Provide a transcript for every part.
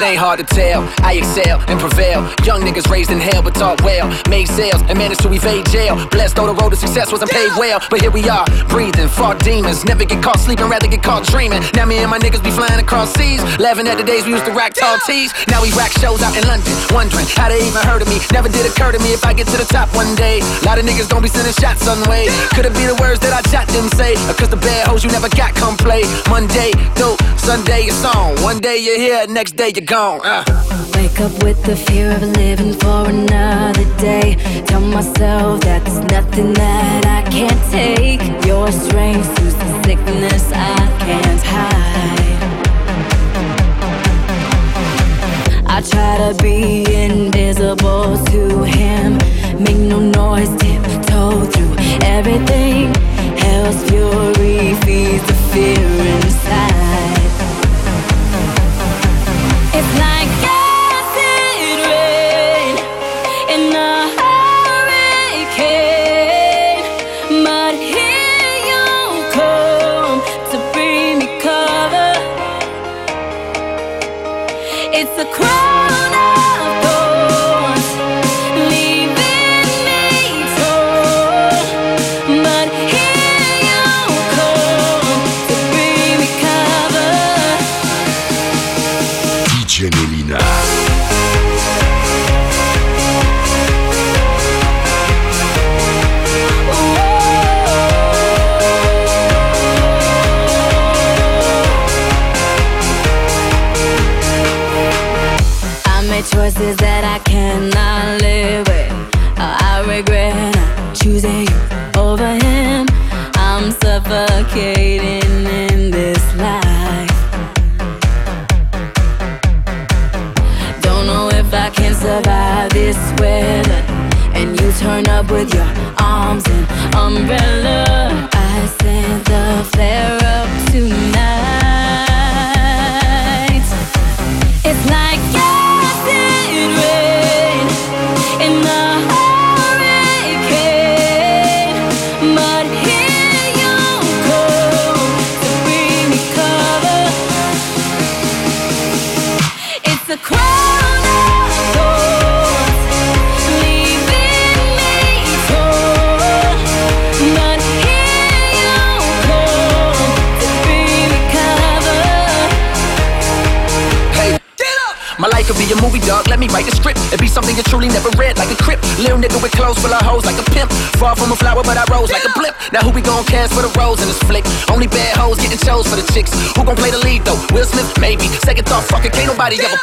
It ain't hard to tell. I excel and prevail. Young niggas raised in hell but taught well. Made sales and managed to evade jail. Blessed though the road to success wasn't paved well. But here we are, breathing, fought demons. Never get caught sleeping, rather get caught dreaming. Now me and my niggas be flying across seas. Laughing at the days we used to rack tall tees. Now we rack shows out in London. Wondering how they even heard of me. Never did occur to me if I get to the top one day. A lot of niggas don't be sending shots on way. Could it be the words that I jot them say? Or cause the bad hoes you never got come play. Monday, dope, Sunday it's on. One day you're here, next day you're gone. Uh. Wake up with the fear of living for another day. Tell myself that there's nothing that I can't take. Your strength soothes the sickness I can't hide. I try to be invisible to him. Make no noise, tiptoe through everything. Hell's fury feeds the fear inside.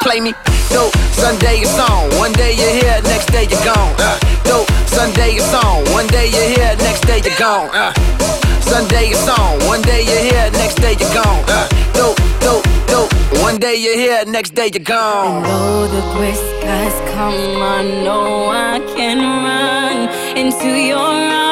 Play me. Yo, Sunday it's on. One day you're here, next day you're gone. Uh, yo, Sunday it's on. One day you're here, next day you're gone. Uh, Sunday it's on. One day you're here, next day you're gone. Uh, yo, yo, yo. One day you're here, next day you're gone. Though the gray skies come, I know I can run into your arms.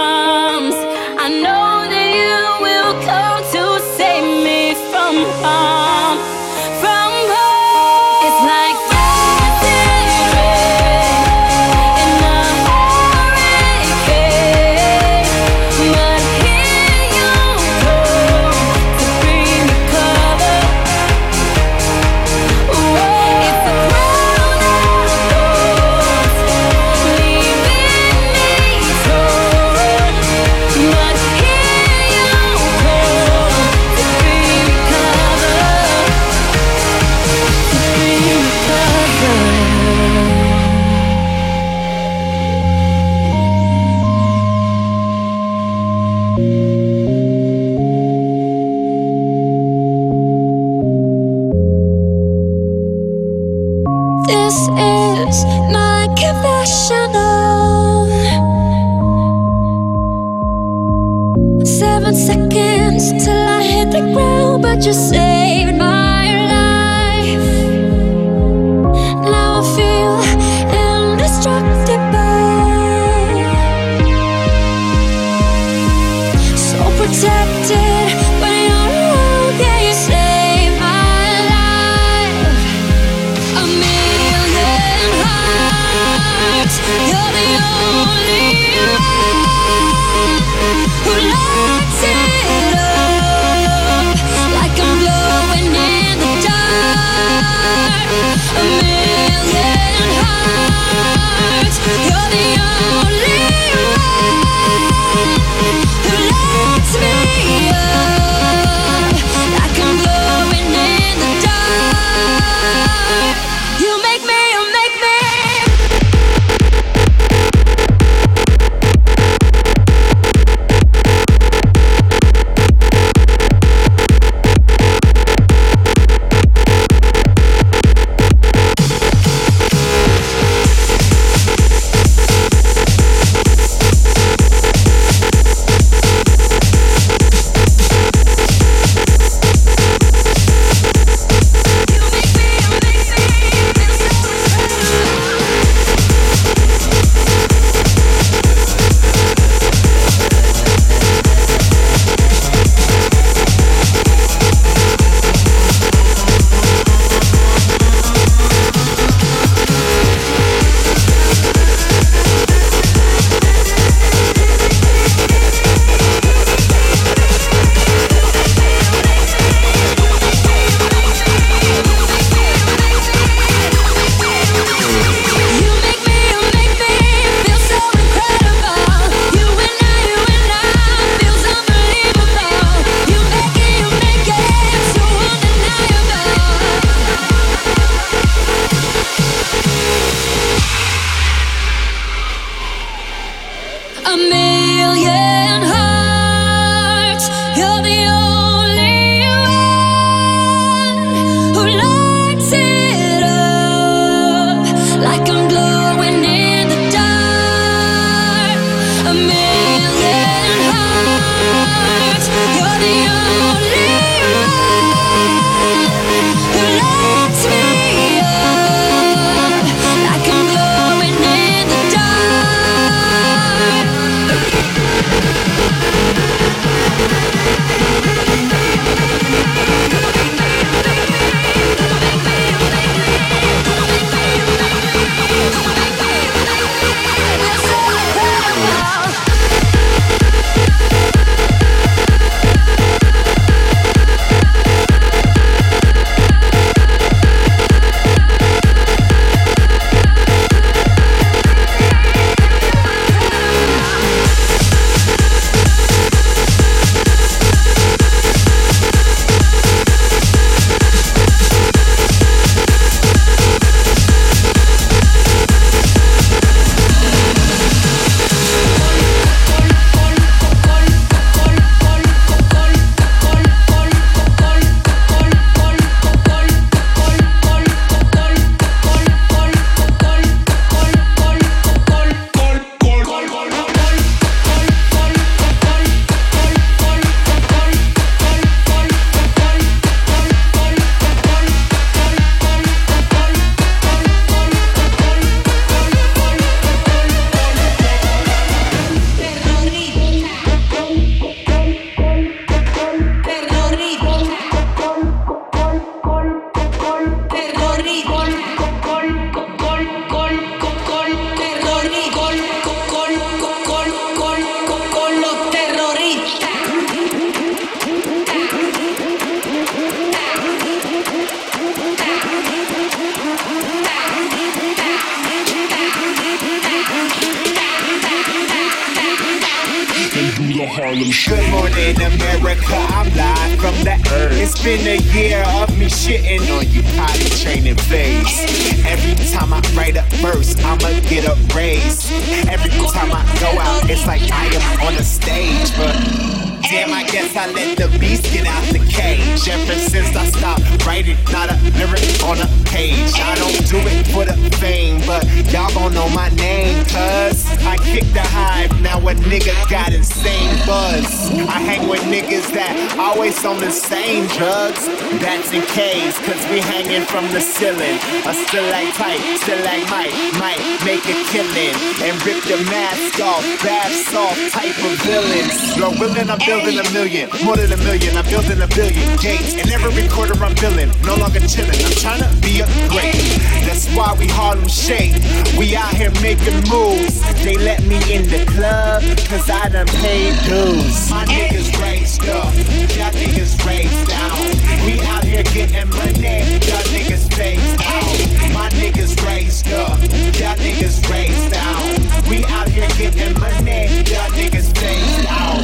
And rip your mask off, bath soft type of villains. You're willing, I'm building a million, more than a million. I'm building a billion gates, and every quarter I'm billing. No longer chilling, I'm trying to be a great. That's why we Harlem Shake. We out here making moves. They let me in the club, cause I done paid dues. My niggas raised up, y'all niggas raised down. We out here getting money, y'all niggas phased out. My niggas raised up, y'all niggas raised down. We out here getting money, y'all niggas phased out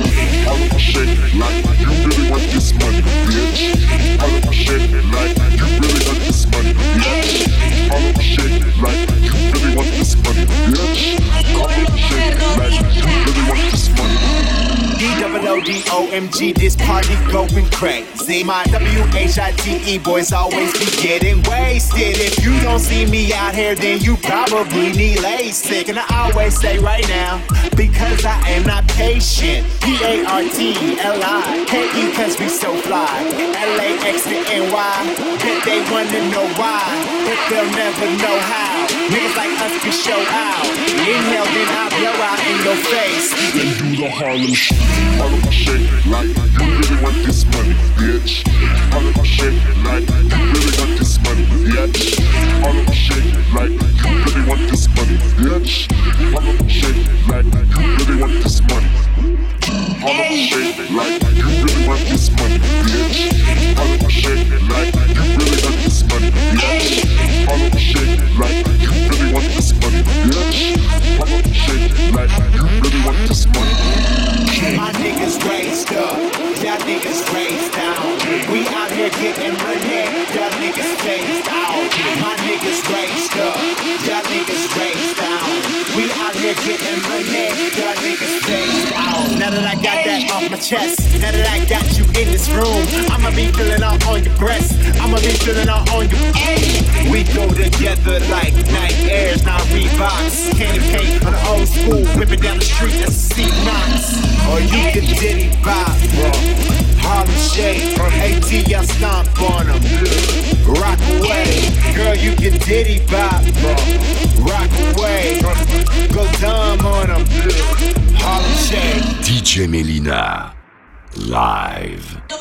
shit like you really want this money, bitch. All of my shit like you really want this money, bitch. All of my shit like you really want this money, bitch. All of my shit like you really want this money. D-double-O-D-O-M-G, this party going crazy. My W-H-I-T-E boys always be getting wasted. If you don't see me out here, then you probably need LASIK. And I always say right now, because I am not patient. P-A-R-T-L-I-K-E, cause we so fly. L-A-X to N-Y, bet they wanna know why, but they'll never know how. Niggas like us can show out. Inhale, then I blow out in your face. Then do the Harlem of my shit like you really want this money, bitch. My shit like you really want this money, bitch. My shit like you really want this money, bitch. My shit like you really want this money. My shit like you really want this money, bitch. My shit like you really my niggas raised up, y'all niggas raised down. We out here getting money, y'all niggas phased out. My niggas raised up, y'all niggas raised down. We out here getting money, y'all niggas phased out. Now that I got that off my chest, now that I got in this room, I'ma be feeling all on your breast. I'ma be feeling all on your. We go together like Nike Airs, not Reeboks. Candy paint on the old school, whipping down the street, that's C Knox. Or you can Diddy Bop, bro. Harlem Shake, AT, I stomp on them. Rock away, girl, you can Diddy Bop, bro. Rock away, go dumb on them. Harlem Shake. DJ Melina. Live.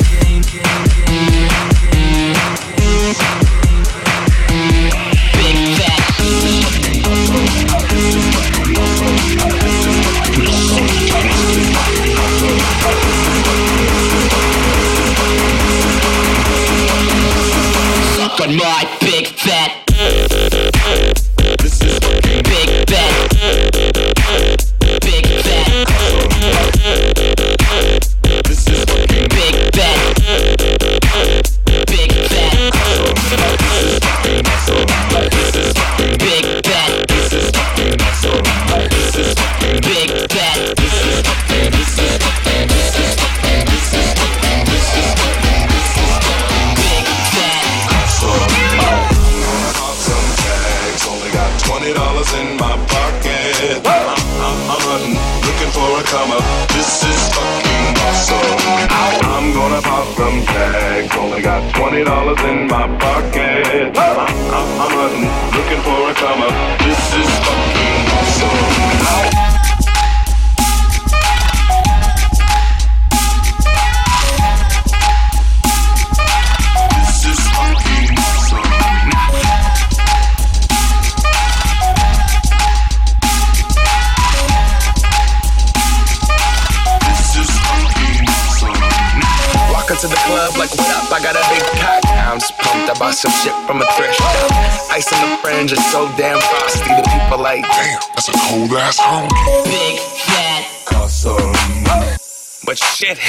But my.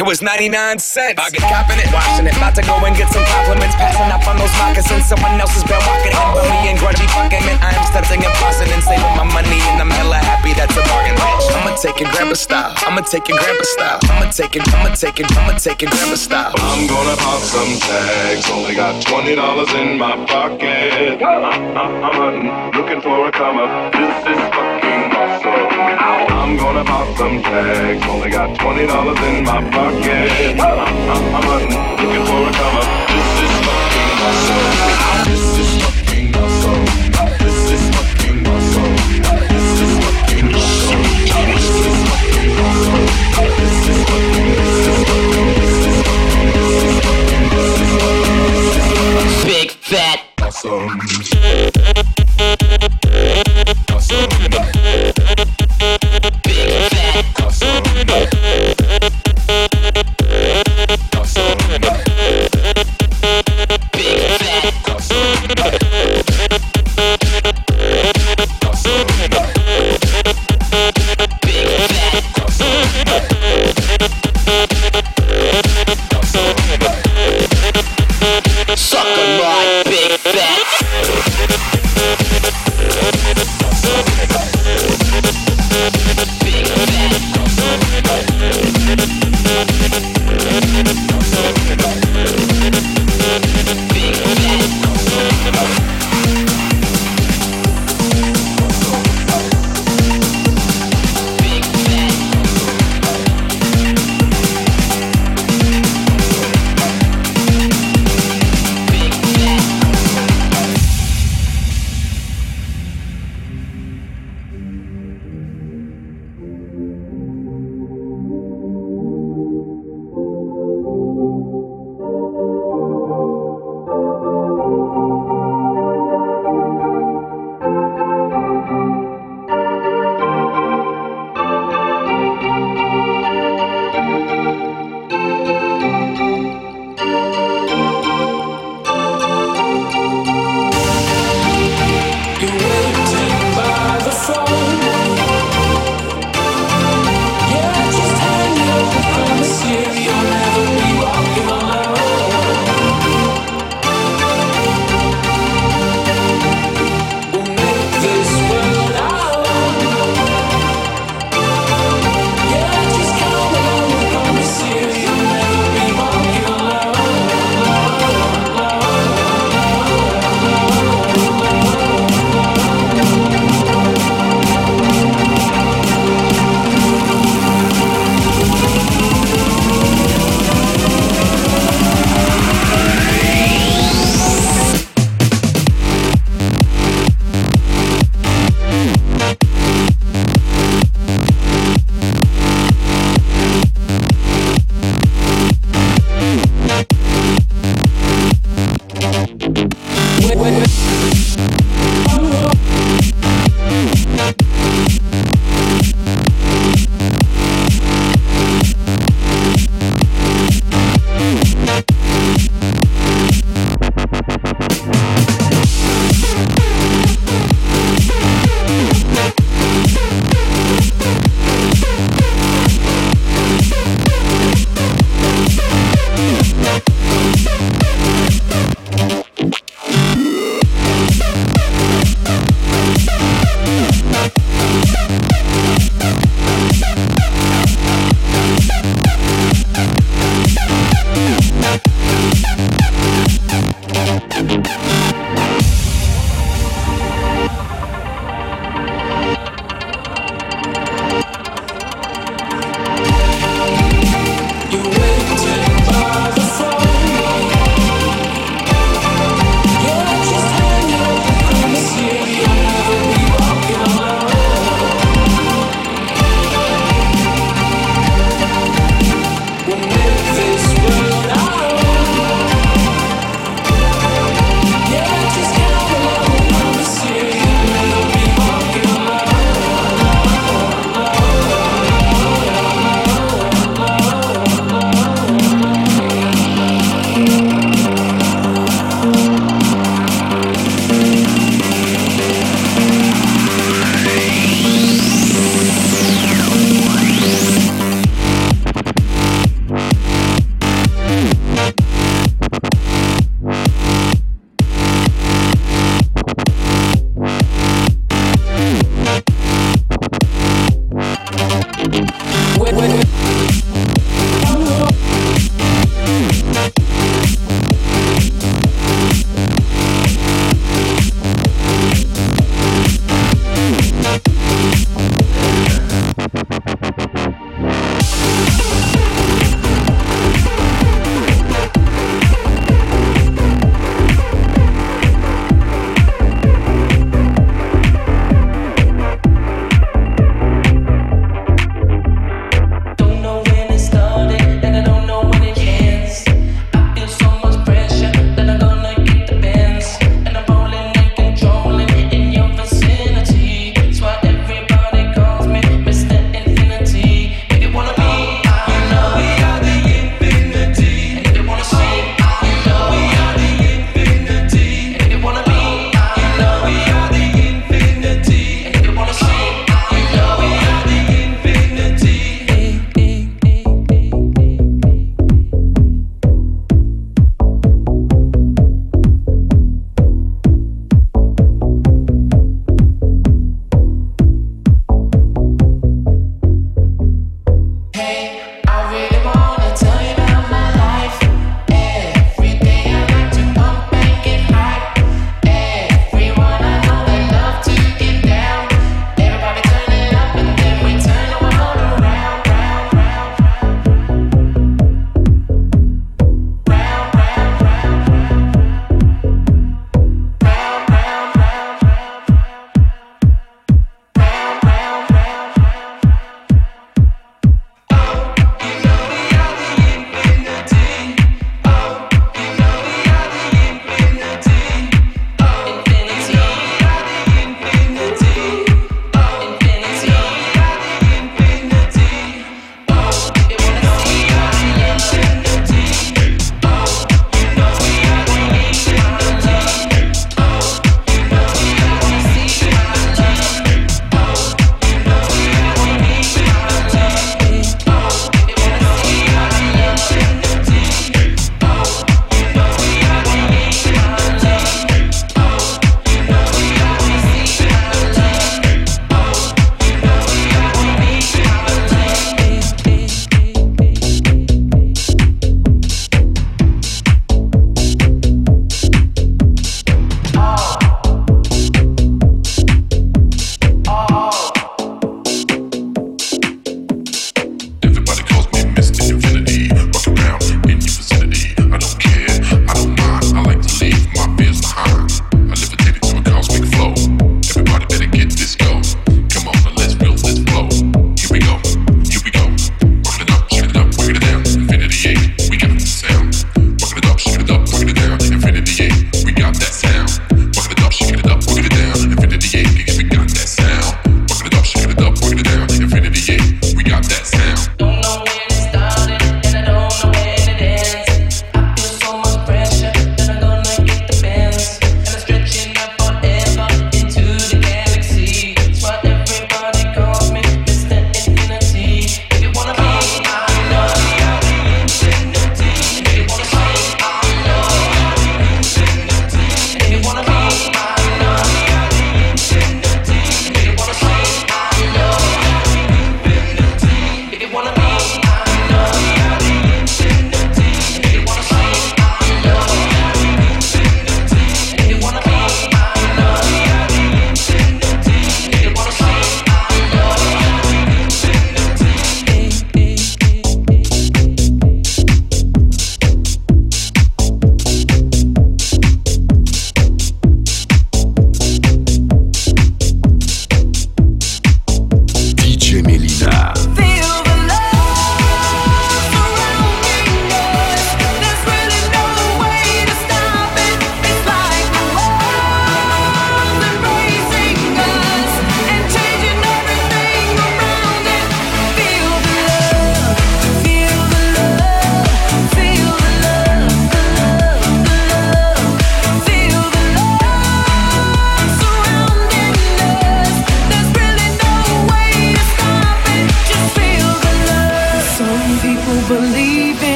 It was 99 cents. I get copping it, washing it. About to go and get some compliments. Passing up on those moccasins. Someone else has been walking in. But me ain't going fucking man. I am stunting and flossing and saving my money. And I'm hella happy that's a bargain, bitch. I'ma take it grandpa style. I'ma take it grandpa style. I'ma take it, I'ma take it, I'ma take it grandpa style. I'm gonna pop some tags. Only got twenty dollars in my pocket. I'm, I'm, I'm hunting, looking for a come up. This is fucking awesome. I'm gonna pop some tags. Only got twenty dollars in my pocket. I'm, I'm, I'm hunting, looking for a come up. This is fucking awesome. This is fucking awesome. This is fucking awesome. This is fucking awesome. This is fucking awesome. This is fucking. This is fucking. This is fucking. This is fucking. This is fucking. Big fat. Big